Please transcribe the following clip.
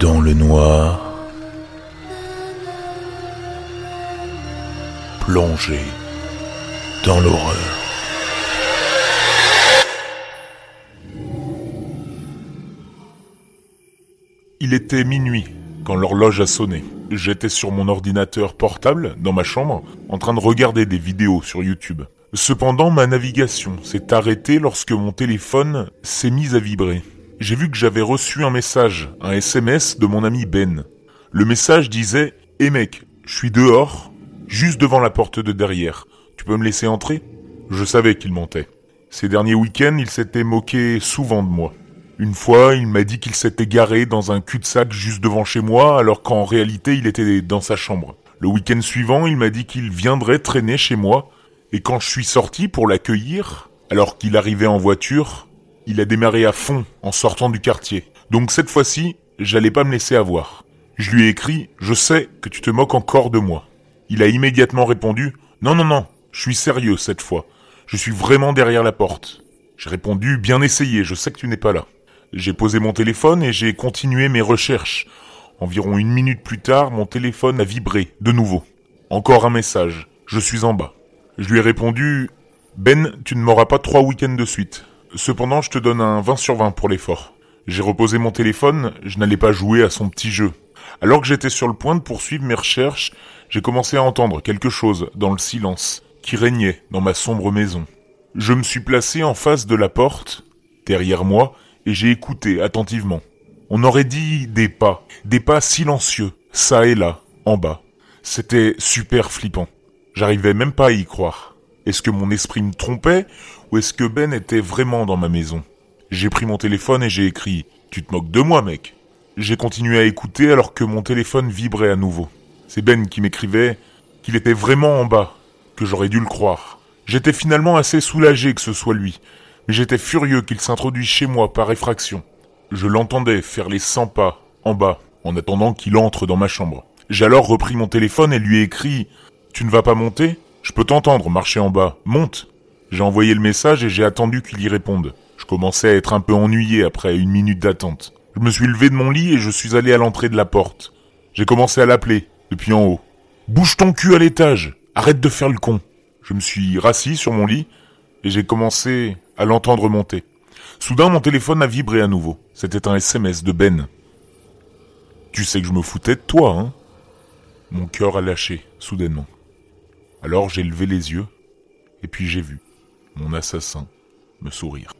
Dans le noir, plongé dans l'horreur. Il était minuit quand l'horloge a sonné. J'étais sur mon ordinateur portable dans ma chambre en train de regarder des vidéos sur YouTube. Cependant, ma navigation s'est arrêtée lorsque mon téléphone s'est mis à vibrer. J'ai vu que j'avais reçu un message, un SMS de mon ami Ben. Le message disait Eh mec, je suis dehors, juste devant la porte de derrière. Tu peux me laisser entrer? Je savais qu'il mentait. Ces derniers week-ends, il s'était moqué souvent de moi. Une fois, il m'a dit qu'il s'était garé dans un cul-de-sac juste devant chez moi, alors qu'en réalité, il était dans sa chambre. Le week-end suivant, il m'a dit qu'il viendrait traîner chez moi, et quand je suis sorti pour l'accueillir, alors qu'il arrivait en voiture, il a démarré à fond en sortant du quartier. Donc cette fois-ci, j'allais pas me laisser avoir. Je lui ai écrit Je sais que tu te moques encore de moi. Il a immédiatement répondu Non, non, non, je suis sérieux cette fois. Je suis vraiment derrière la porte. J'ai répondu Bien essayé, je sais que tu n'es pas là. J'ai posé mon téléphone et j'ai continué mes recherches. Environ une minute plus tard, mon téléphone a vibré, de nouveau. Encore un message. Je suis en bas. Je lui ai répondu Ben, tu ne m'auras pas trois week-ends de suite. Cependant, je te donne un 20 sur 20 pour l'effort. J'ai reposé mon téléphone, je n'allais pas jouer à son petit jeu. Alors que j'étais sur le point de poursuivre mes recherches, j'ai commencé à entendre quelque chose dans le silence qui régnait dans ma sombre maison. Je me suis placé en face de la porte, derrière moi, et j'ai écouté attentivement. On aurait dit des pas, des pas silencieux, ça et là, en bas. C'était super flippant. J'arrivais même pas à y croire. Est-ce que mon esprit me trompait ou est-ce que Ben était vraiment dans ma maison? J'ai pris mon téléphone et j'ai écrit Tu te moques de moi, mec J'ai continué à écouter alors que mon téléphone vibrait à nouveau. C'est Ben qui m'écrivait qu'il était vraiment en bas, que j'aurais dû le croire. J'étais finalement assez soulagé que ce soit lui, mais j'étais furieux qu'il s'introduise chez moi par effraction. Je l'entendais faire les 100 pas en bas, en attendant qu'il entre dans ma chambre. J'ai alors repris mon téléphone et lui ai écrit Tu ne vas pas monter? Je peux t'entendre marcher en bas. Monte J'ai envoyé le message et j'ai attendu qu'il y réponde. Je commençais à être un peu ennuyé après une minute d'attente. Je me suis levé de mon lit et je suis allé à l'entrée de la porte. J'ai commencé à l'appeler, depuis en haut. Bouge ton cul à l'étage Arrête de faire le con Je me suis rassis sur mon lit et j'ai commencé à l'entendre monter. Soudain, mon téléphone a vibré à nouveau. C'était un SMS de Ben. Tu sais que je me foutais de toi, hein? Mon cœur a lâché, soudainement. Alors j'ai levé les yeux, et puis j'ai vu mon assassin me sourire.